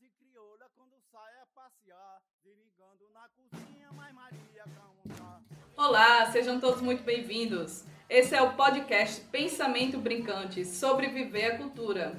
frase crioula quando sai a passear, na cozinha, mas Maria calma. Olá, sejam todos muito bem-vindos. Esse é o podcast Pensamento Brincante sobre viver a cultura.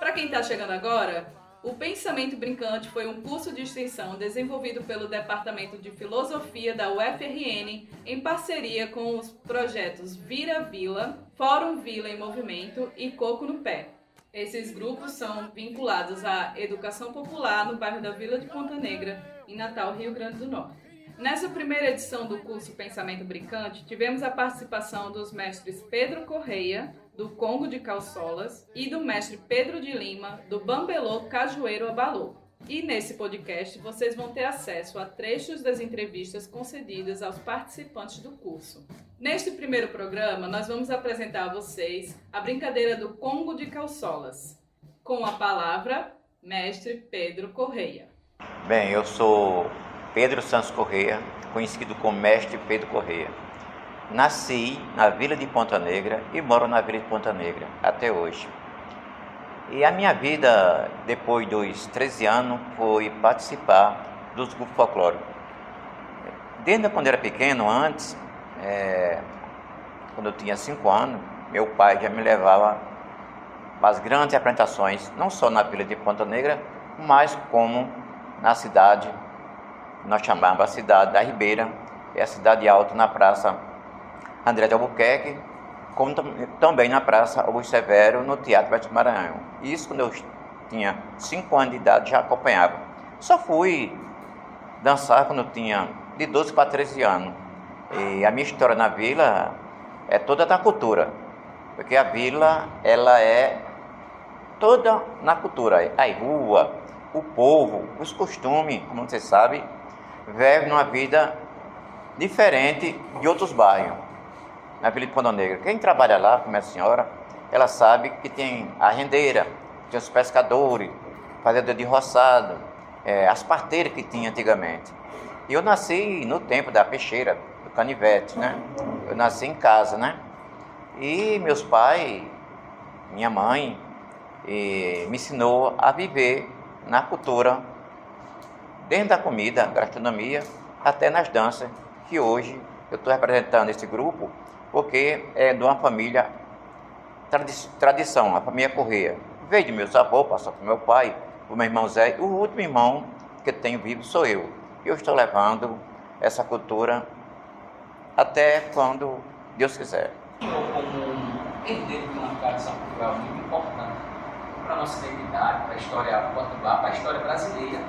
Para quem está chegando agora, o Pensamento Brincante foi um curso de extensão desenvolvido pelo Departamento de Filosofia da UFRN em parceria com os projetos Vira Vila, Fórum Vila em Movimento e Coco no Pé. Esses grupos são vinculados à educação popular no bairro da Vila de Ponta Negra, em Natal, Rio Grande do Norte. Nessa primeira edição do curso Pensamento Brincante, tivemos a participação dos mestres Pedro Correia, do Congo de Calçolas, e do mestre Pedro de Lima, do Bambelô Cajueiro Abalô. E nesse podcast vocês vão ter acesso a trechos das entrevistas concedidas aos participantes do curso. Neste primeiro programa, nós vamos apresentar a vocês a brincadeira do Congo de Calçolas, com a palavra Mestre Pedro Correia. Bem, eu sou Pedro Santos Correia, conhecido como Mestre Pedro Correia. Nasci na Vila de Ponta Negra e moro na Vila de Ponta Negra até hoje. E a minha vida, depois dos 13 anos, foi participar dos grupos folclóricos. Desde quando era pequeno, antes, é, quando eu tinha 5 anos, meu pai já me levava para as grandes apresentações, não só na Vila de Ponta Negra, mas como na cidade, nós chamávamos a cidade da Ribeira, é a cidade alta na Praça André de Albuquerque, como também na Praça Augusto Severo, no Teatro Beto Maranhão. Isso quando eu tinha 5 anos de idade já acompanhava. Só fui dançar quando eu tinha de 12 para 13 anos. E a minha história na vila é toda da cultura, porque a vila ela é toda na cultura, a rua, o povo, os costumes, como você sabe, vivem numa vida diferente de outros bairros na Vila Ponta Negra. Quem trabalha lá, como é a senhora, ela sabe que tem a rendeira, tem os pescadores, fazedor de roçado, é, as parteiras que tinha antigamente. E eu nasci no tempo da peixeira, do canivete, né? Eu nasci em casa, né? E meus pais, minha mãe, me ensinou a viver na cultura, desde da comida, gastronomia, até nas danças, que hoje eu estou representando esse grupo porque é de uma família tradi tradição, a família Correia. Veio de meus avós, passou para meu pai, o meu irmão Zé, o último irmão que tenho vivo sou eu. Eu estou levando essa cultura até quando Deus quiser. Como herdeiro de uma tradição cultural muito importante para a nossa identidade, para a história potiguar, para a história brasileira.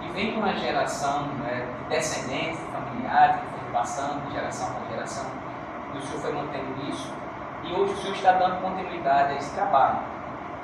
E vem uma geração né, de descendentes, familiares, que foi passando de geração para geração e o senhor foi mantendo isso, e hoje o senhor está dando continuidade a esse trabalho.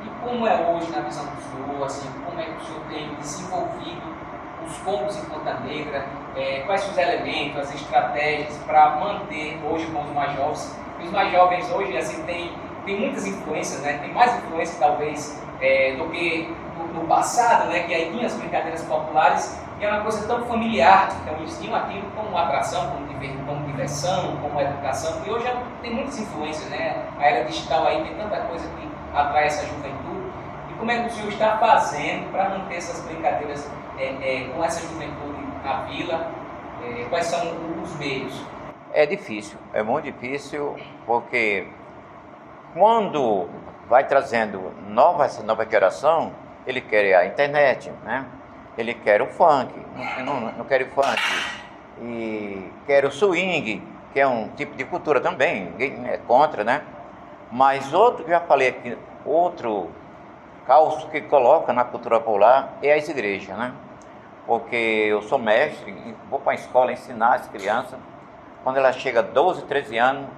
E como é hoje, na visão do senhor, assim, como é que o senhor tem desenvolvido os combos em Ponta Negra, é, quais os elementos, as estratégias para manter hoje com os mais jovens? Os mais jovens hoje assim, têm tem muitas influências, né? tem mais influência talvez é, do que no, no, passado, né? que aí tinha as brincadeiras populares e é uma coisa tão familiar, então eles tinham aquilo como atração, como, como diversão, como educação, e hoje tem muitas influências, né? A era digital aí tem tanta coisa que atrai essa juventude. E como é que o senhor está fazendo para manter essas brincadeiras é, é, com essa juventude na vila? É, quais são os meios? É difícil, é muito difícil, porque quando vai trazendo nova, essa nova geração, ele quer a internet, né? Ele quer o funk, não, não, não quer o funk, e quer o swing, que é um tipo de cultura também, ninguém é contra, né? Mas outro, já falei aqui, outro calço que coloca na cultura popular é as igrejas, né? Porque eu sou mestre, vou para a escola ensinar as crianças, quando ela chega a 12, 13 anos,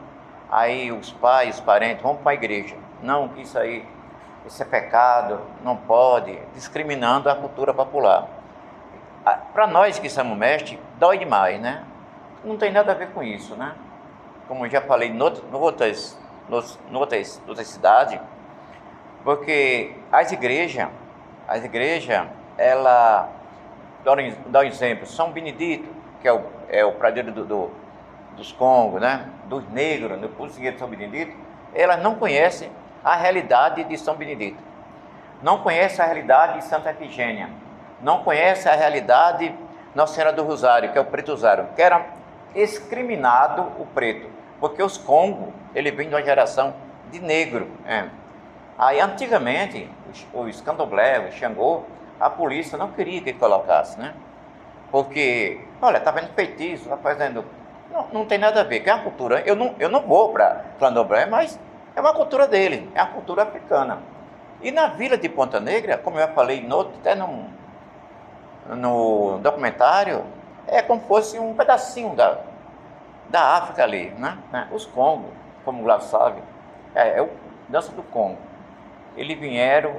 aí os pais, os parentes vão para a igreja. Não, que isso aí isso é pecado, não pode, discriminando a cultura popular. Ah, Para nós que somos mestres, dói demais, né? Não tem nada a ver com isso, né? Como já falei em outras, outras, outras cidades, porque as igrejas, as igrejas, ela, dá um exemplo, São Benedito, que é o, é o pradeiro do, do, dos Congos, né? dos negros, do Pulseiro de São Benedito, elas não conhecem a realidade de São Benedito. não conhece a realidade de Santa Efigênia, não conhece a realidade Nossa Senhora do Rosário, que é o preto Rosário, que era excriminado o preto, porque os Congo, ele vem de uma geração de negro. É. Aí, antigamente, os, os candomblé, o Xangô, a polícia não queria que colocasse, né? Porque, olha, está vendo feitiço, está fazendo. Não, não tem nada a ver, que é uma cultura. Eu não, eu não vou para candomblé, mas é uma cultura dele, é a cultura africana. E na vila de Ponta Negra, como eu já falei no, até no, no documentário, é como fosse um pedacinho da, da África ali, né? É, os Congo, como o Glaucio sabe, é, é o dança do Congo. Eles vieram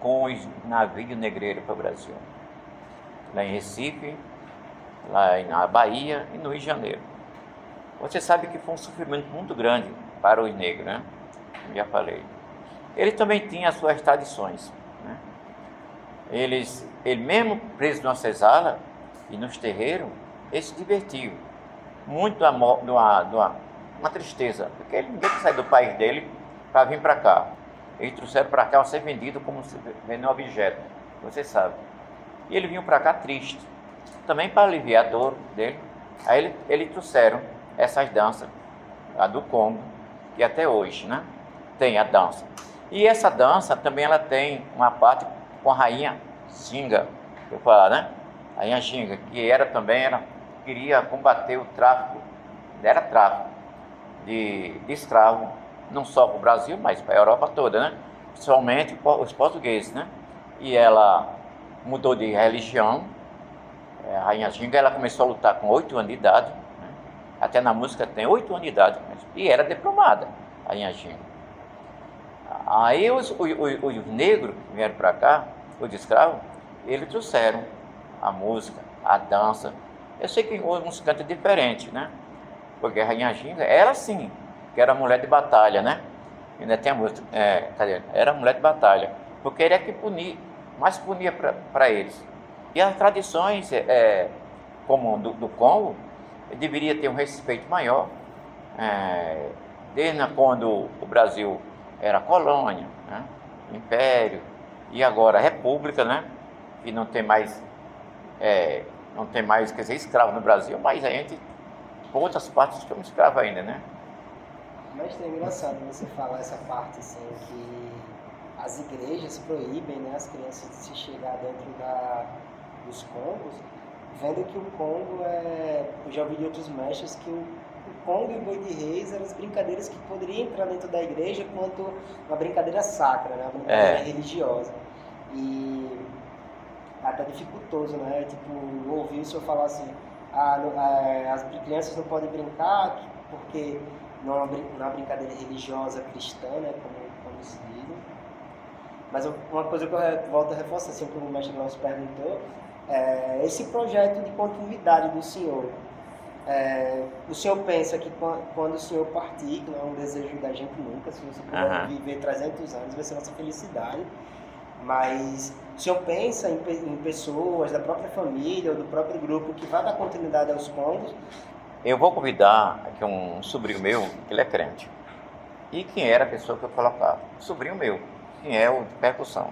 com os navios negreiros para o Brasil. Lá em Recife, lá na Bahia e no Rio de Janeiro. Você sabe que foi um sofrimento muito grande para os negros, né? Já falei. Ele também tinha as suas tradições. Né? Eles, ele mesmo preso numa cesala e nos terreiros, ele se divertiu. Muito de uma, de uma, uma tristeza, porque ele ninguém sai do país dele para vir para cá. Eles trouxeram para cá para ser vendido como se vender um objeto, você sabe. E ele vinha para cá triste, também para aliviar a dor dele. Aí ele, ele trouxeram essas danças, a do Congo, que até hoje, né? Tem a dança. E essa dança também ela tem uma parte com a rainha Xinga, eu falar, né? A rainha Xinga, que era também era queria combater o tráfico, era tráfico de, de escravo não só para o Brasil, mas para a Europa toda, né? Principalmente os portugueses, né? E ela mudou de religião. É, a Rainha Ginga, ela começou a lutar com oito anos de idade. Né? Até na música tem oito anos de idade. E era diplomada, a Rainha Ginga. Aí os, os, os, os negros que vieram para cá, os escravos, eles trouxeram a música, a dança. Eu sei que uns cantam diferente, né? Porque a Rainha Ginga, ela sim, que era mulher de batalha, né? Ainda tem a música, é, cadê? era mulher de batalha, porque ele é que punia, mais punia para eles. E as tradições, é, é, como do, do Congo, deveria ter um respeito maior, é, desde quando o Brasil era colônia, né? império, e agora república, né? E não tem mais, é, não tem mais, quer dizer, escravo no Brasil, mas a gente, outras partes, estamos escravos ainda, né? Mas é engraçado você falar essa parte assim que as igrejas proíbem né, as crianças de se chegar dentro da, dos congos, vendo que o Congo é. Eu já ouvi de outros mestres que o, o Congo e Boi de Reis eram as brincadeiras que poderiam entrar dentro da igreja quanto uma brincadeira sacra, né, uma brincadeira é. religiosa. E até dificultoso, né? Tipo, ouvir o senhor falar assim, ah, não, é, as crianças não podem brincar porque não é uma brincadeira religiosa cristã, né, como, como se diz. Mas uma coisa que eu volto a reforçar, assim, como o mestre Glaucio perguntou, é esse projeto de continuidade do senhor. É, o senhor pensa que quando o senhor partir, que não é um desejo da gente nunca, se você puder uhum. viver 300 anos, vai ser nossa felicidade. Mas o senhor pensa em, em, pessoas da própria família ou do próprio grupo que vai dar continuidade aos congos eu vou convidar aqui um sobrinho meu, que ele é crente. E quem era a pessoa que eu colocava? Sobrinho meu, quem é o de percussão.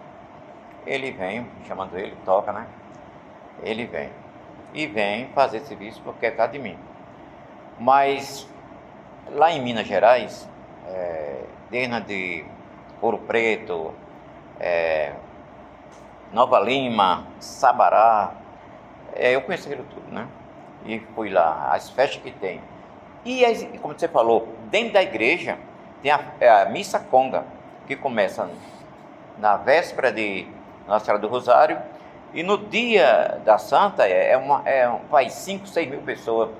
Ele vem, chamando ele, toca, né? Ele vem. E vem fazer serviço porque é casa de mim. Mas lá em Minas Gerais, é, de Ouro Preto, é, Nova Lima, Sabará, é, eu conheço aquilo tudo, né? e fui lá, as festas que tem. E como você falou, dentro da igreja tem a, é a missa conga, que começa na véspera de Nossa Senhora do Rosário, e no dia da Santa é, é uma, é, vai 5, 6 mil pessoas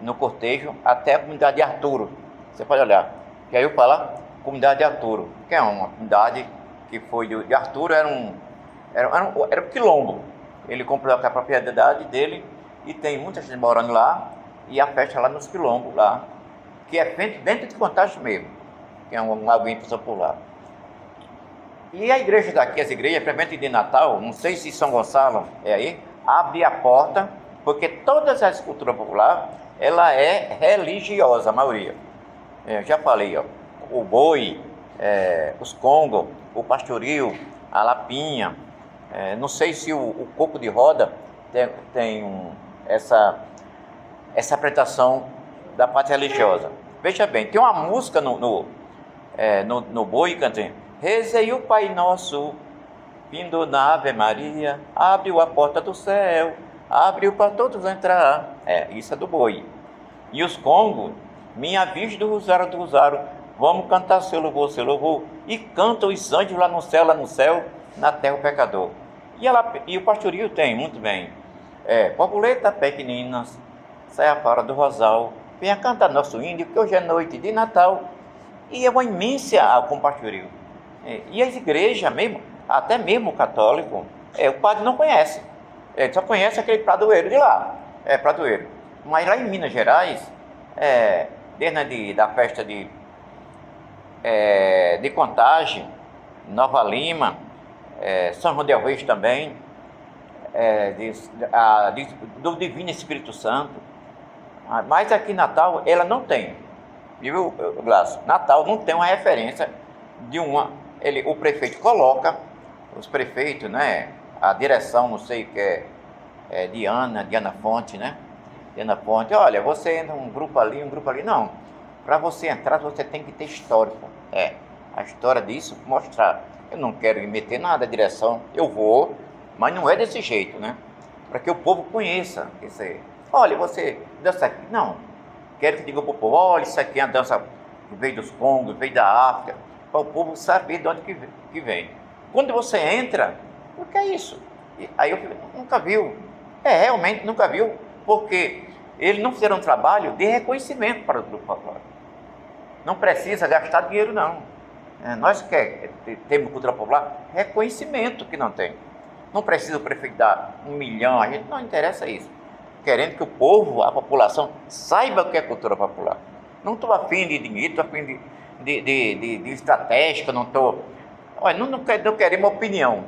no cortejo até a comunidade de Arturo. Você pode olhar. E aí eu falo, comunidade de Arturo, que é uma comunidade que foi de, de Arturo, era um, era, era um, era um quilombo. Ele comprou a propriedade dele e tem muita gente morando lá, e a festa lá nos quilombos, lá, que é feito dentro de Contagem mesmo, que é um, alguém que passou por lá. E a igreja daqui, as igrejas, principalmente de Natal, não sei se São Gonçalo é aí, abre a porta, porque todas as culturas populares, ela é religiosa, a maioria. Eu já falei, ó, o boi, é, os congos, o pastoril, a lapinha. É, não sei se o, o coco de roda tem, tem um, essa, essa apresentação da parte religiosa. Veja bem, tem uma música no, no, é, no, no boi cantando. Rezei o Pai Nosso, vindo na Ave Maria, abriu a porta do céu, abriu para todos entrar. É, isso é do boi. E os congos, minha Virgem do Rosário do Rosário, vamos cantar seu louvor, seu louvor. E cantam os anjos lá no céu, lá no céu, na terra o pecador. E, ela, e o pastorio tem, muito bem. É, Populeta pequenina, saia fora do rosal, venha cantar nosso índio, que hoje é noite de Natal. E é uma imensa com o pastorio. É, e as igrejas mesmo, até mesmo o católico, é, o padre não conhece. Ele só conhece aquele pradoeiro de lá. É, pradoeiro. Mas lá em Minas Gerais, é, desde de, da festa de, é, de Contagem, Nova Lima, é, São João del Reis também, é, de, a, de, do Divino Espírito Santo. Ah, mas aqui em Natal ela não tem. Viu, Glaço? Natal não tem uma referência de uma. Ele, o prefeito coloca, os prefeitos, né? A direção, não sei o que é, é Diana, Diana Fonte, né? Diana Fonte, olha, você entra um grupo ali, um grupo ali. Não. Para você entrar, você tem que ter histórico. É. A história disso, mostrar. Eu não quero meter nada, a direção, eu vou, mas não é desse jeito, né? Para que o povo conheça aí. Olha, você dança aqui. Não. Quero que diga para o povo, olha, isso aqui é a dança que veio dos Congos, veio da África, para o povo saber de onde que vem. Quando você entra, o que é isso? Aí eu nunca viu. É, realmente nunca viu, porque eles não fizeram um trabalho de reconhecimento para o grupo folclórico. Não precisa gastar dinheiro, não. É, nós que temos cultura popular, reconhecimento que não tem. Não precisa o prefeito dar um milhão, a gente não interessa isso. Querendo que o povo, a população, saiba o que é cultura popular. Não estou afim de dinheiro, estou afim de, de, de, de, de estratégia, não estou. Olha, não, não, não queremos opinião.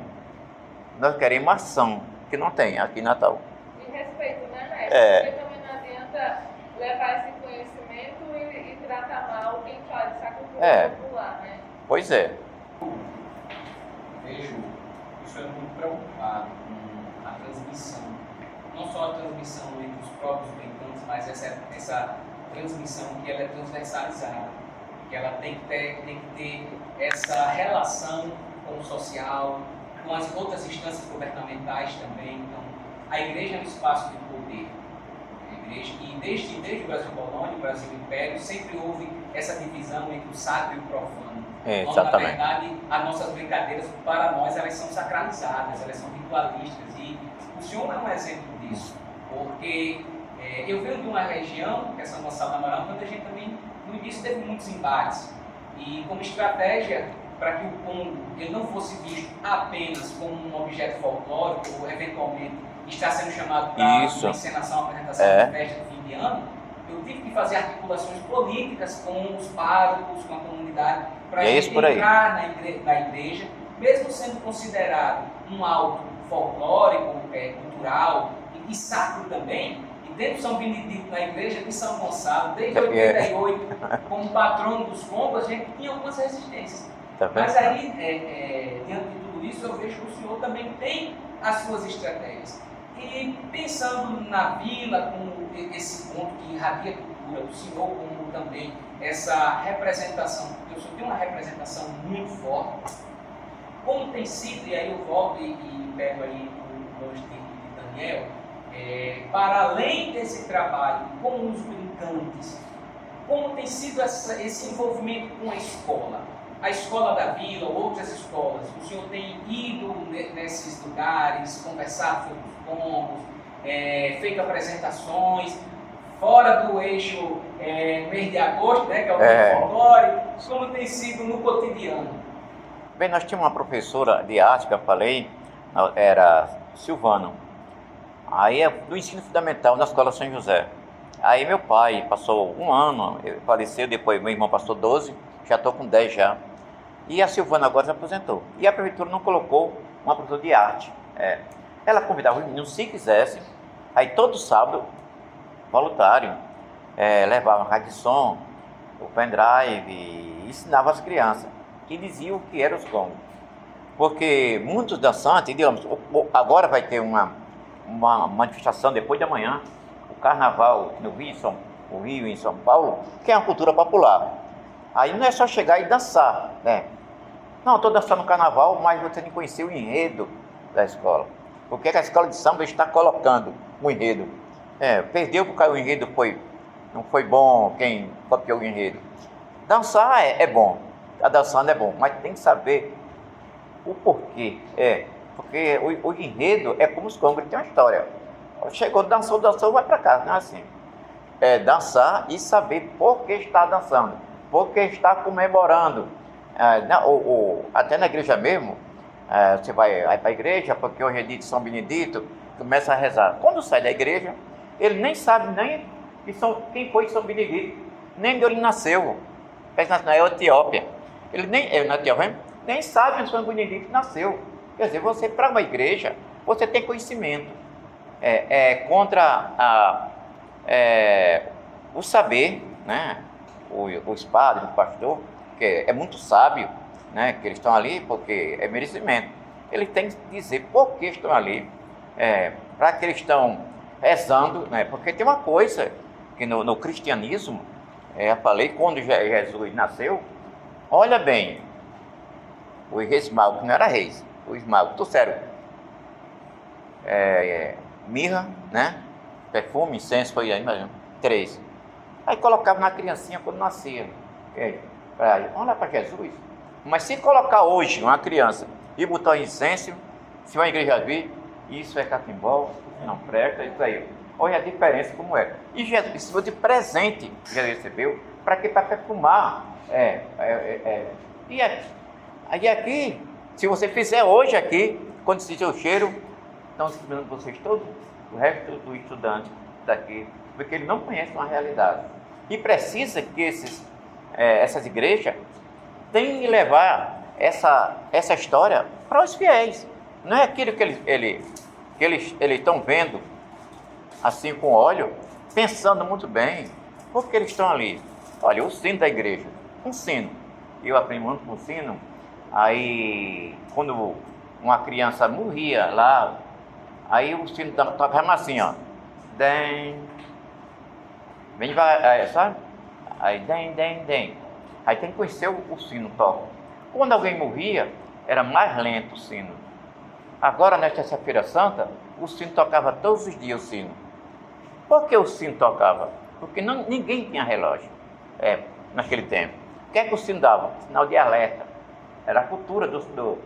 Nós queremos ação, que não tem aqui em Natal. E respeito, né, mestre? É. Porque também não adianta levar esse conhecimento e, e tratar mal quem faz essa cultura é. popular, né? Pois é. Vejo, isso é muito preocupado com a transmissão. Não só a transmissão entre os próprios brincantes, mas essa, essa transmissão que ela é transversalizada. Que ela tem que ter, tem que ter essa relação com o social, com as outras instâncias governamentais também. Então, a igreja é um espaço de poder. A igreja, e desde, desde o Brasil colônia, o Brasil império, sempre houve essa divisão entre o sacro e o profano. É, exatamente. na verdade, as nossas brincadeiras, para nós, elas são sacralizadas, elas são ritualísticas. E o senhor é um exemplo disso, porque é, eu venho de uma região, que é São Gonçalo da Maranhão, onde a gente também, no início, teve muitos embates. E como estratégia para que o Congo ele não fosse visto apenas como um objeto folclórico ou eventualmente está sendo chamado para uma encenação, uma apresentação é. de festa de fim de ano, eu tive que fazer articulações políticas com os párocos, com a comunidade, para é entrar na igreja, na igreja, mesmo sendo considerado um alto folclórico, é, cultural e, e sacro também, e dentro de São Benedito, na igreja de São Gonçalo, desde 88, é. como patrono dos Congos, a gente tinha algumas resistências. Tá Mas aí, é, é, diante de tudo isso, eu vejo que o senhor também tem as suas estratégias. E pensando na vila, como esse ponto que irradia a cultura do senhor, como também essa representação, porque o senhor tem uma representação muito forte, como tem sido, e aí eu volto e, e pego aí o nome de Daniel, é, para além desse trabalho com os brincantes, como tem sido essa, esse envolvimento com a escola? A escola da vila, outras escolas, o senhor tem ido nesses lugares, conversado sobre os pombos, é, feito apresentações, fora do eixo é, mês de agosto, né, que é o é. folclore, como tem sido no cotidiano? Bem, nós tínhamos uma professora de arte que eu falei, era Silvano, aí é do ensino fundamental na escola São José. Aí meu pai passou um ano, faleceu, depois meu irmão passou 12, já estou com 10 já. E a Silvana agora se aposentou. E a prefeitura não colocou uma professora de arte. É. Ela convidava os meninos, se quisessem, aí todo sábado, voluntário, é, levava rádio de som, o pendrive, e ensinava as crianças, que diziam o que eram os congos. Porque muitos dançantes, digamos, agora vai ter uma, uma manifestação depois de amanhã, o carnaval no Rio, São, o Rio em São Paulo, que é uma cultura popular. Aí não é só chegar e dançar, né? Não, estou dançando carnaval, mas você tem que conhecer o enredo da escola. O que, é que a escola de samba está colocando no enredo? É, perdeu porque o enredo foi, não foi bom quem copiou o enredo. Dançar é, é bom, a dançando é bom, mas tem que saber o porquê. É, porque o, o enredo é como os congres, tem uma história. Chegou, dançou, dançou, vai para casa, não é assim. É dançar e saber por que está dançando, por que está comemorando. É, não, ou, ou, até na igreja mesmo, é, você vai, vai para a igreja, porque hoje é dia de São Benedito, começa a rezar. Quando sai da igreja, ele nem sabe nem que são, quem foi São Benedito, nem de onde nasceu. Na Etiópia. Ele nem, é, na Etiópia, nem sabe onde São Benedito nasceu. Quer dizer, você, para uma igreja, você tem conhecimento. É, é contra a, é, o saber, né? O, os padres, o pastor, que é muito sábio, né? Que eles estão ali porque é merecimento. Ele tem que dizer por que estão ali, é, para que eles estão rezando, né? Porque tem uma coisa que no, no cristianismo, é, eu falei quando Jesus nasceu, olha bem, os reis magos, não era reis, os magos trouxeram é, é, mirra, né? Perfume, incenso, foi aí, imagina, três. Aí colocava na criancinha quando nascia. É, olha para Jesus. Mas se colocar hoje uma criança e botar o incenso, se uma igreja vir, isso é catimbó, não presta, isso aí. Olha a diferença como é. E Jesus, isso foi de presente que Jesus recebeu, para que? Para perfumar. É, é, é, é. E aqui, Aí aqui, se você fizer hoje aqui, quando sentir o cheiro, estão ensinando vocês todos, o resto do estudante daqui, porque ele não conhece uma realidade. E precisa que esses, é, essas igrejas tenham que levar essa, essa história para os fiéis. Não é aquilo que eles ele, que eles estão vendo assim com óleo, pensando muito bem, porque eles estão ali. Olha, o sino da igreja, um sino. Eu aprendi muito com o sino, Aí, quando uma criança morria lá, aí o sino tocava assim, ó. Dem. Bem devagar, sabe? Aí, dem, dem, dem. Aí tem que conhecer o, o sino toca. Quando alguém morria, era mais lento o sino. Agora, nesta sexta-feira santa, o sino tocava todos os dias o sino. Por que o sino tocava? Porque não, ninguém tinha relógio é, naquele tempo. O que é que o sino dava? Sinal de alerta. Era a cultura do, do,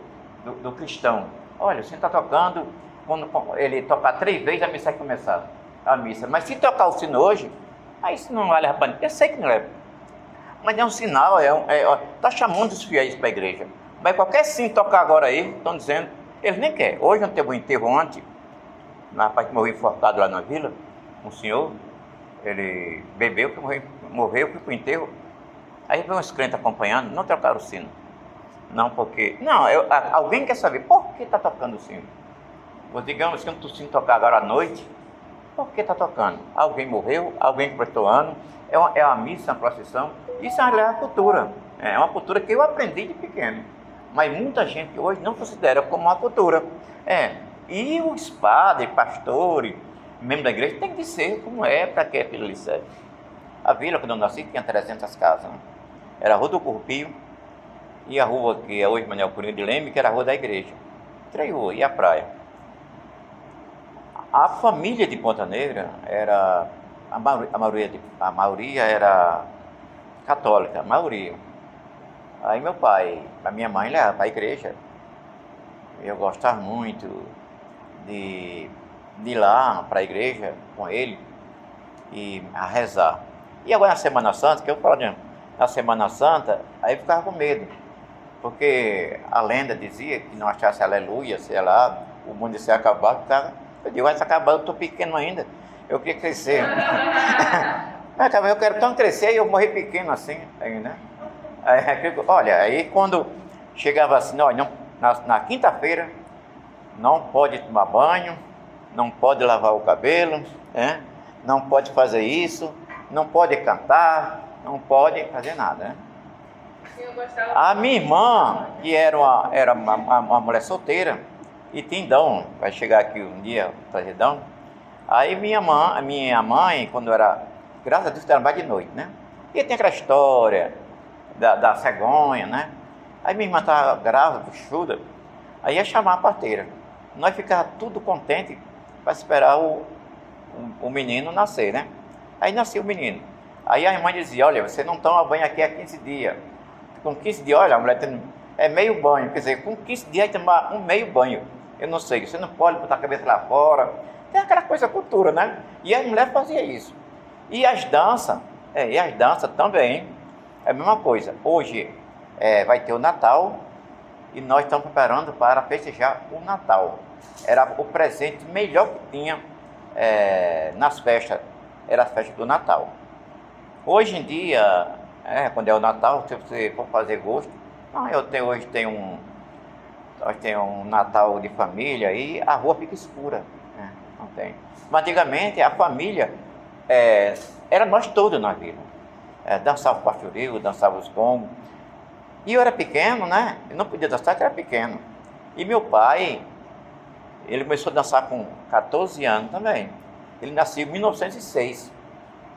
do, do cristão. Olha, você está tocando, quando ele tocar três vezes, a missa vai começar. A missa. Mas se tocar o sino hoje, aí isso não vale a pena. Eu sei que não é. Mas é um sinal, é, um, é tá chamando os fiéis para a igreja. Mas qualquer sim tocar agora aí, estão dizendo, eles nem querem. Hoje não teve um enterro ontem, na rapaz que morreu enforcado lá na vila, um senhor, ele bebeu, morreu, morreu foi para o enterro. Aí veio uns crentes acompanhando, não trocaram o sino. Não, porque. Não, eu, alguém quer saber por que está tocando o sino. digamos que o sino tocar agora à noite, por que está tocando? Alguém morreu, alguém prestou ano, é uma, é uma missa, uma procissão. Isso é uma cultura. É uma cultura que eu aprendi de pequeno. Mas muita gente hoje não considera como uma cultura. É. E os padres, pastores, membros da igreja, tem que ser como é para que aquilo lhe serve. A vila, quando eu nasci, tinha 300 casas. Né? Era a Rua do Corpio, e a rua que é hoje Manuel Coringa de Leme, que era a rua da igreja. Três ruas, e a praia. A família de Ponta Negra era, a maioria, a maioria, era católica, a maioria. Aí meu pai, a minha mãe levava para a igreja. Eu gostava muito de, de ir lá para a igreja com ele e a rezar. E agora na Semana Santa, que eu falo de, na Semana Santa, aí eu ficava com medo porque a lenda dizia que não achasse aleluia, sei lá, o mundo ia se acabar, ficava. Eu digo, vai se acabar, eu estou pequeno ainda, eu queria crescer. eu quero tão crescer e eu morri pequeno assim, aí, né? Aí, olha, aí quando chegava assim, olha, na, na quinta-feira não pode tomar banho, não pode lavar o cabelo, né? não pode fazer isso, não pode cantar, não pode fazer nada. Né? A minha irmã, que era uma, era uma, uma mulher solteira, e tindão, vai chegar aqui um dia, trazedão. Aí minha mãe, minha mãe, quando era, graças a Deus, trabalhava de noite, né? E tem aquela história da, da cegonha, né? Aí minha irmã estava grávida, puxuda, aí ia chamar a parteira. Nós ficávamos tudo contente para esperar o, o, o, menino nascer, né? Aí nasceu o menino. Aí a irmã dizia, olha, você não toma banho aqui há 15 dias. Com 15 dias, olha, a mulher tem, é meio banho, quer dizer, com 15 dias tomar um meio banho. Eu não sei, você não pode botar a cabeça lá fora. Tem aquela coisa cultura, né? E a mulher fazia isso. E as danças, é, e as danças também, é a mesma coisa. Hoje é, vai ter o Natal e nós estamos preparando para festejar o Natal. Era o presente melhor que tinha é, nas festas, era a festa do Natal. Hoje em dia, é, quando é o Natal, se você for fazer gosto, ah, eu tenho, hoje tenho um, nós temos um Natal de família e a rua fica escura. Né? Não tem. Mas antigamente a família é, era nós todos na vila. É, dançava o pastoril, dançava os congos. E eu era pequeno, né? Eu não podia dançar porque era pequeno. E meu pai, ele começou a dançar com 14 anos também. Ele nasceu em 1906.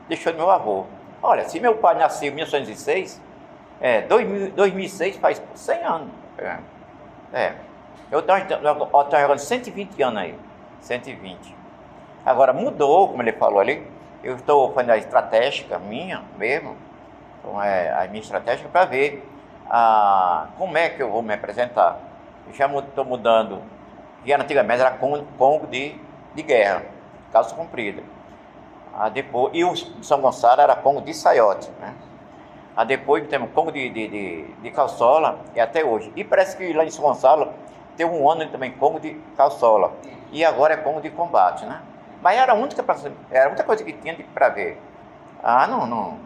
Deixou meu avô. Olha, se meu pai nasceu em 1906, é, 2006 faz 100 anos. É. É. Eu estou jogando 120 anos aí. 120. Agora mudou, como ele falou ali. Eu estou fazendo a estratégica minha mesmo. Então é a minha estratégia para ver a, como é que eu vou me apresentar. Eu já estou mudando. E antigamente era Congo de, de guerra, calça comprida. Ah, depois, e o São Gonçalo era Congo de saiote. Né? Aí depois temos Congo de, de, de, de calçola e até hoje. E parece que lá em São Gonçalo tem um ano também Congo de calçola. E agora é Congo de combate, né? Mas era a única, era a única coisa que tinha para ver. Ah, não, não,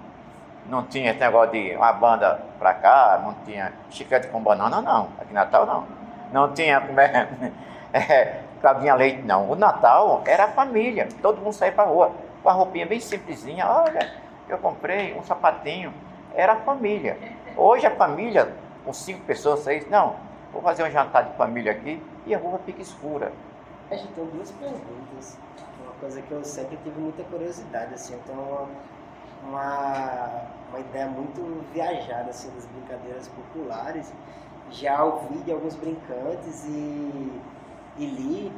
não tinha esse negócio de uma banda para cá, não tinha chiclete com banana, não. Aqui em Natal não. Não tinha como é, é Leite, não. O Natal era a família, todo mundo saía para rua, com a roupinha bem simplesinha. Olha, eu comprei um sapatinho era a família. Hoje a família, com cinco pessoas, seis, não, vou fazer um jantar de família aqui e a rua fica escura. A gente tem duas perguntas. Uma coisa que eu sempre tive muita curiosidade, assim, uma, uma, uma ideia muito viajada assim, das brincadeiras populares. Já ouvi de alguns brincantes e, e li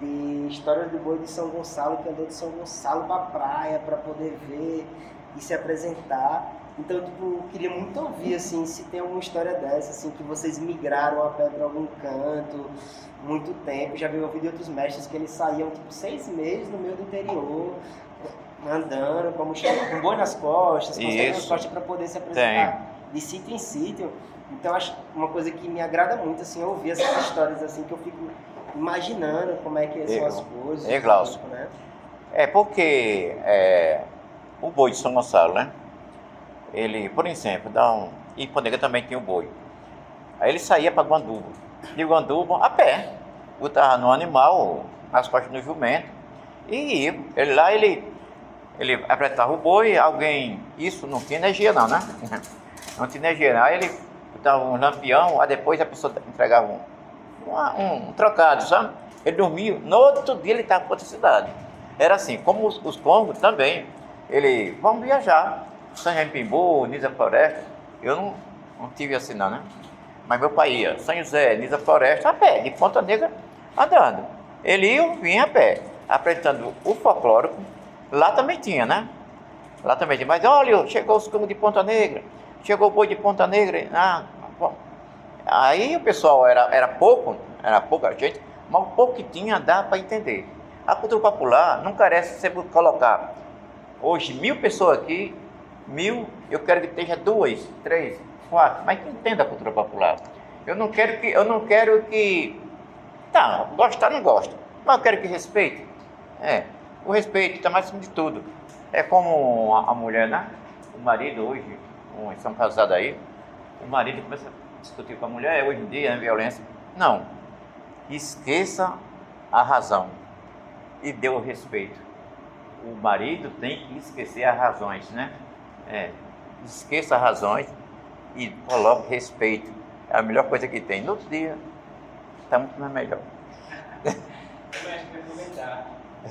de histórias do boi de São Gonçalo, que andou de São Gonçalo para a praia para poder ver e se apresentar. Então, tipo, queria muito ouvir, assim, se tem alguma história dessa, assim, que vocês migraram a pé para algum canto, muito tempo. Já vi ouvido de outros mestres que eles saíam, tipo, seis meses no meio do interior, andando, com, mochila, com boi nas costas, com nas costas para poder se apresentar tem. de sítio em sítio. Então, acho uma coisa que me agrada muito, assim, ouvir essas histórias, assim, que eu fico imaginando como é que são as coisas. É, Glaucio. Né? É porque é, o boi de São Gonçalo, né? Ele, por exemplo, dá um. E Ponega também tinha o um boi. Aí ele saía para Guanduba. De Guanduba a pé. Botava no animal, nas costas do jumento. E ia. Ele lá, ele, ele apertava o boi, alguém. Isso não tinha energia, não, né? Não tinha energia. Aí ele botava um lampião, aí depois a pessoa entregava um, um, um trocado, sabe? Ele dormia. No outro dia ele estava para outra cidade. Era assim, como os, os congos também. Ele, vamos viajar. São João Pimbu, Nisa Floresta, eu não, não tive assim não, né? Mas meu pai ia, São José, Nisa Floresta, a pé, de Ponta Negra, andando. Ele ia, vinha a pé, apresentando o folclórico. Lá também tinha, né? Lá também tinha. Mas olha, chegou os cumos de Ponta Negra, chegou o boi de Ponta Negra. Ah, bom. Aí o pessoal era, era pouco, era pouca gente, mas o pouco que tinha dá para entender. A cultura popular não carece de você colocar hoje mil pessoas aqui mil, eu quero que esteja duas, três, quatro, mas que entenda a cultura popular. Eu não quero que, eu não quero que, tá, gostar não gosta, mas eu quero que respeite. É, o respeito está mais acima de tudo. É como a, a mulher, né? O marido hoje, um, estão casados aí, o marido começa a discutir com a mulher, hoje em dia, é violência. Não. Esqueça a razão e dê o respeito. O marido tem que esquecer as razões, né? É, esqueça razões e coloque respeito. É a melhor coisa que tem. No outro dia, está muito mais melhor. Eu acho que aproveitar.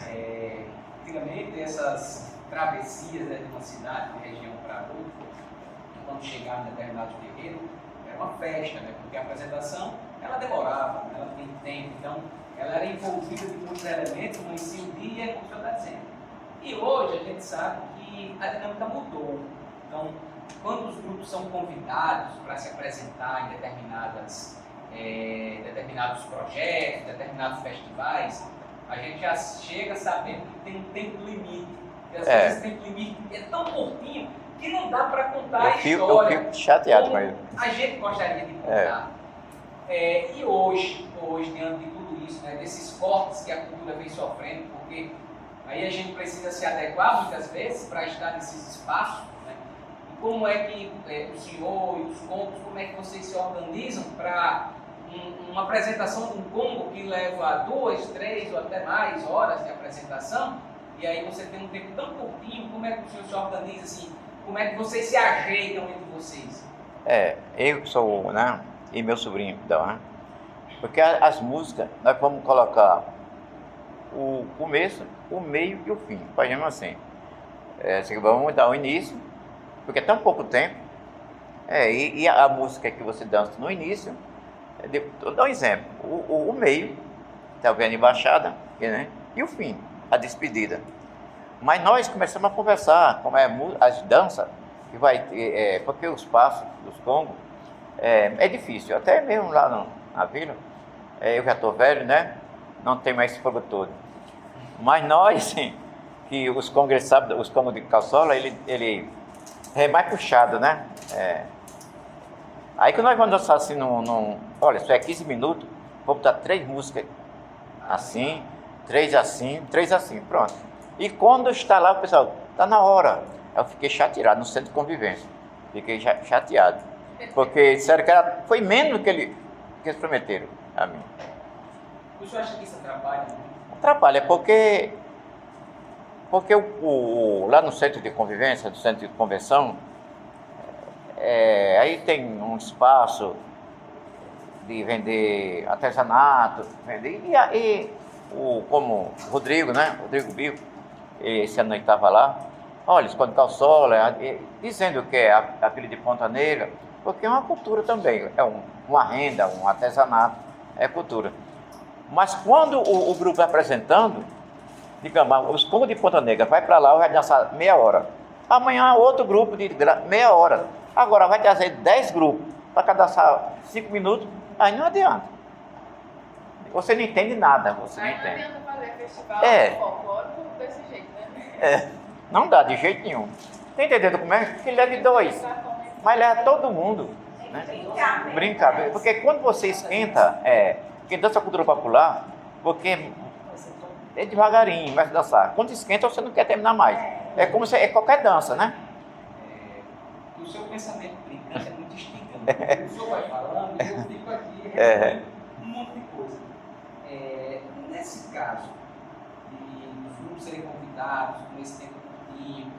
É, antigamente, essas travessias né, de uma cidade, de região para outra, quando chegava em determinado terreiro, era uma festa, né, porque a apresentação ela demorava, ela tem tempo, então ela era envolvida de muitos elementos, si o dia, como o senhor está dizendo. E hoje a gente sabe que a dinâmica mudou. Então, quando os grupos são convidados para se apresentar em determinadas, é, determinados projetos, determinados festivais, a gente já chega sabendo que tem um tempo limite. E às É. vezes tem um limite é tão curtinho que não dá para contar Eu a fico, eu história fico chateado ele. a gente gostaria de contar. É, e hoje, hoje, diante de tudo isso, né, desses cortes que a cultura vem sofrendo, porque aí a gente precisa se adequar muitas vezes para estar nesses espaços, né? E como é que é, o senhor e os combos, como é que vocês se organizam para um- uma apresentação de um combo que leva duas, três ou até mais horas de apresentação, e aí você tem um tempo tão curtinho, como é que o senhor se organiza assim? Como é que vocês se ajeitam entre vocês? É, eu sou, né? E meu sobrinho, então, né? Porque as músicas, nós vamos colocar o começo, o meio e o fim, exemplo assim. É, vamos dar o início, porque é tão pouco tempo. É, e, e a, música que você dança no início, é de- vou dar um exemplo, o, o, o meio, tá vendo embaixada, né? E o fim, a despedida. Mas nós começamos a conversar, como é as danças, que vai ter, é, porque os passos dos congos é, é difícil, até mesmo lá no, na vila, é, eu já estou velho, né? Não tem mais esse fogo todo. Mas nós, que os congos, sabe, os congos de calçola, ele, ele é mais puxado, né? É. Aí que nós vamos dançar assim, num, num, olha, isso é 15 minutos, vou botar três músicas assim, três assim, três assim, pronto. E quando está lá, o pessoal, está na hora. Eu fiquei chateado no centro de convivência. Fiquei cha- chateado. Porque disseram que era, foi menos do que, ele, que eles prometeram a mim. O senhor acha que isso atrapalha? Atrapalha, porque, porque o, o- lá no centro de convivência, no centro de convenção, é, aí tem um espaço de vender artesanato, vender, e aí, o, como o Rodrigo, né? Rodrigo Bico, esse ano ele estava lá, olha, esconde calçola, e- dizendo que é a, a filha de Ponta Negra, porque é uma cultura também, é um- uma renda, um artesanato, é cultura. Mas quando o, o grupo vai apresentando, digamos, os congos de Ponta Negra vai para lá, vai dançar meia hora. Amanhã outro grupo de meia hora. Agora vai trazer 10 grupos para cada 5 minutos, aí não adianta. Você não entende nada, você não Aí não entende. adianta fazer festival É. folclórico desse jeito, né? É, não dá de jeito nenhum. Tá entendendo como é? Que leve dois, mas leva todo mundo. Né? Brincar. Porque quando você esquenta, é, quem dança cultura popular, porque é devagarinho, vai dançar. Quando esquenta, você não quer terminar mais. É como se é qualquer dança, né? É, o seu pensamento brincante é muito instigante. O senhor vai falando e eu fico aqui É. um monte de coisa. É, nesse caso, de os grupos serem convidados com esse tempo curtinho,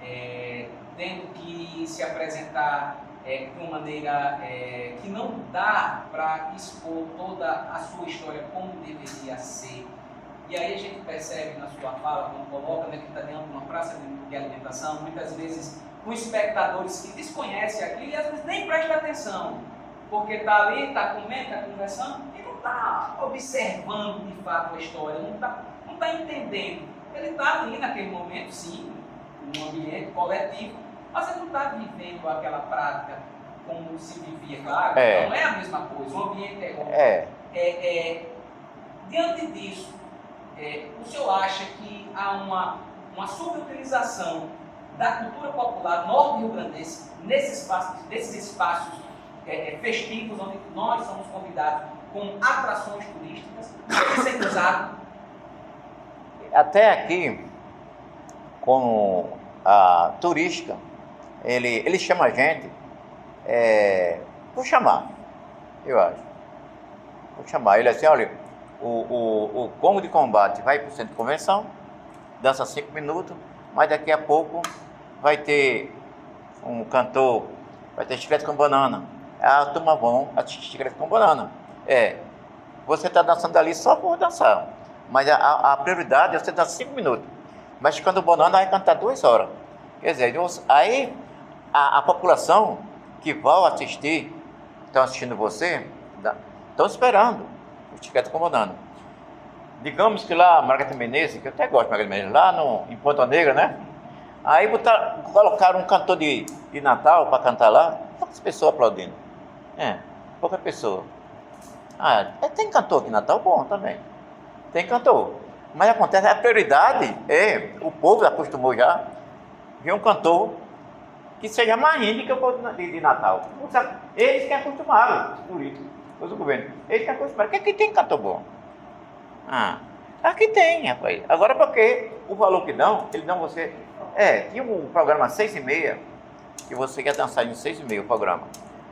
é, tendo que se apresentar é, de uma maneira é, que não dá para expor toda a sua história como deveria ser. E aí a gente percebe na sua fala, quando coloca né, que está dentro de uma praça de, alimentação, muitas vezes com espectadores que desconhecem aquilo e às vezes nem prestam atenção, porque está ali, está comendo, está conversando e não está observando de fato a história, não está não tá entendendo. Ele está ali naquele momento, sim, num ambiente coletivo, mas ele não está vivendo aquela prática como se vivia, claro, É. não é a mesma coisa, o ambiente é outro. É. É, é, diante disso, é, o senhor acha que há uma, uma subutilização da cultura popular norte-rio-grandense nesses espaços, nesses espaços é, festivos onde nós somos convidados com atrações turísticas, ser usado? Até aqui, como a turística, ele, ele chama a gente é, por chamar, eu acho. Por chamar. Ele assim, olha, o, o, o Congo de Combate vai para o centro de convenção, dança cinco minutos, mas daqui a pouco vai ter um cantor vai ter chiclete com banana. A turma vão assistir chiclete com banana. É, você está dançando ali só por dançar. Mas a, a prioridade é você dançar cinco minutos. Mas quando o banana vai cantar duas horas. Quer dizer, aí a, a população que vai assistir, estão assistindo você, estão esperando o chiclete com banana. Digamos que lá, Margarida Menezes, que eu até gosto de Margarida Menezes, lá no, em Ponta Negra, né? Aí botaram, colocaram um cantor de, de Natal para cantar lá, poucas pessoas aplaudindo. É, pouca pessoa. Ah, é, tem cantor aqui em Natal bom também. Tem cantor. Mas acontece, a prioridade é, o povo acostumou já, ver um cantor que seja mais lindo que o povo de, de Natal. Eles que acostumaram, os políticos, os governos. Eles que acostumaram. Que aqui tem cantor bom. Ah, aqui tem, rapaz. Agora porque o valor que dão, eles dão você é, tinha um programa seis e meia, que você quer dançar em seis e meia o programa.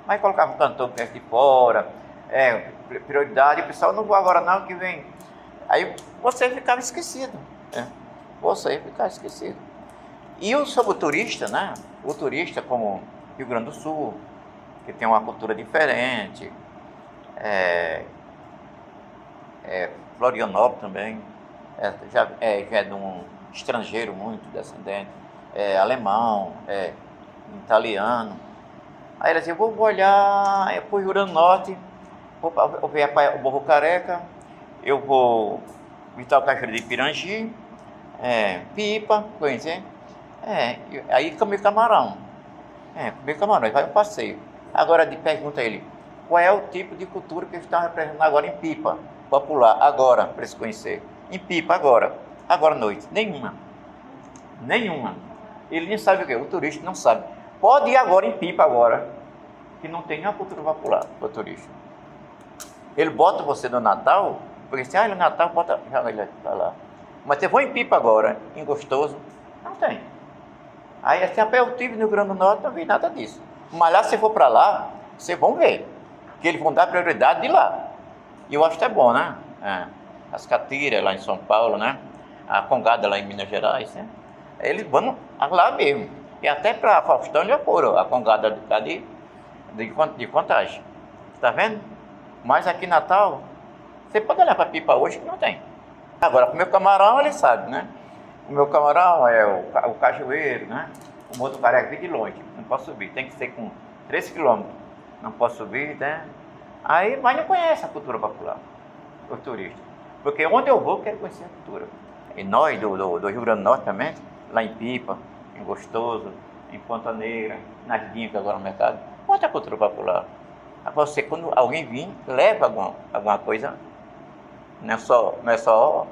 Mas colocava um cantor perto de fora, é, prioridade, o pessoal não vou agora não, que vem. Aí você ficava esquecido. É, você ficava esquecido. E o sobre o turista, né? O turista como Rio Grande do Sul, que tem uma cultura diferente, é, é, Florianópolis também, é, já, é, já é de um estrangeiro muito descendente, é, alemão, é, italiano. Aí ele eu vou olhar para o Rio Grande do Norte, vou, vou ver o Morro Careca, eu vou visitar o Cachoeiro de Pirangi, é, Pipa, conhecer. É, aí comer camarão. É, comer camarão, vai um passeio. Agora pergunta a ele, qual é o tipo de cultura que eles estão representando agora em Pipa, popular, agora, para eles conhecer. Em Pipa, agora. Agora à noite, nenhuma. Nenhuma. Ele nem sabe o que é, o turista não sabe. Pode ir agora em Pipa agora, que não tem nenhuma cultura popular para o turista. Ele bota você no Natal, porque assim, ah, no Natal bota, joga ele lá. Mas você vai em Pipa agora, em Gostoso, não tem. Aí assim, até eu tive no Grande Norte, não vi nada disso. Mas lá, se for para lá, vocês vão ver, que eles vão dar prioridade de lá. E eu acho que é bom, né? É. As catiras lá em São Paulo, né? a Congada lá em Minas Gerais, né? eles vão lá mesmo. E até para Faustão já foram a Congada de, de, de contagem. Está vendo? Mas aqui em Natal, você pode olhar para pipa hoje que não tem. Agora, meu camarão, ele sabe, né? O meu camarão é o, o cajueiro, né? O moto careca vem de longe, não posso subir, tem que ser com 3 quilômetros. Não posso subir, né? Aí, mas não conhece a cultura popular, os turistas. Porque onde eu vou, eu quero conhecer a cultura. E nós do, do, do, Rio Grande do Norte também, lá em Pipa, em Gostoso, em Ponta Negra, nas Dinhas, agora no mercado, muita cultura popular. Você, quando alguém vir, leva alguma, alguma coisa, não é só, não é só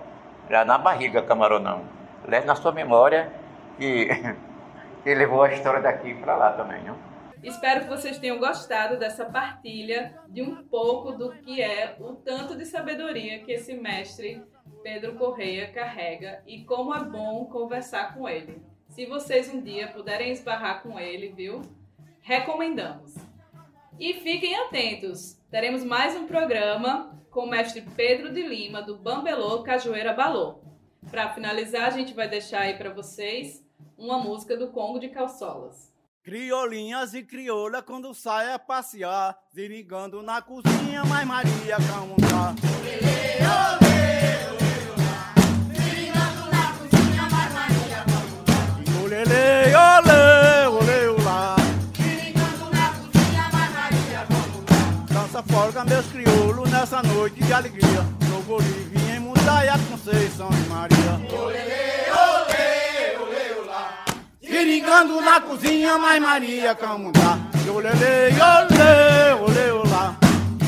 já na barriga camarão, não. Leve na sua memória que, que levou a história daqui para lá também, não? Espero que vocês tenham gostado dessa partilha de um pouco do que é o tanto de sabedoria que esse mestre Pedro Correia carrega e como é bom conversar com ele. Se vocês um dia puderem esbarrar com ele, viu? Recomendamos. E fiquem atentos, teremos mais um programa com o mestre Pedro de Lima do Bambelô Cajueira Balô. Para finalizar, a gente vai deixar aí para vocês uma música do Congo de Calçolas. Criolinhas e crioula quando sai a passear, zirigando na cozinha, mas Maria calma tá. Olê, olê, olê, olá. Brincando na cozinha, mas Maria vamos Dança folga meus crioulos nessa noite de alegria. No Bolívia, em Mundaia, Conceição e Maria. Olê, olê, olê, olá. Brincando na cozinha, mas Maria Camundá. Olê, olê, olê, olá.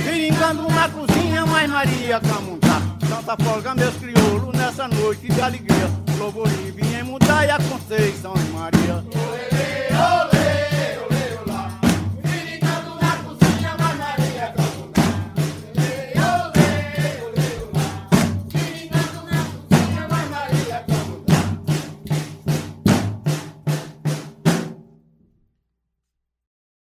Brincando na cozinha, mas Maria Camundá. Dança folga meus crioulos nessa noite de alegria. Globo Bolívia, em Mundaia, Conceição e Maria.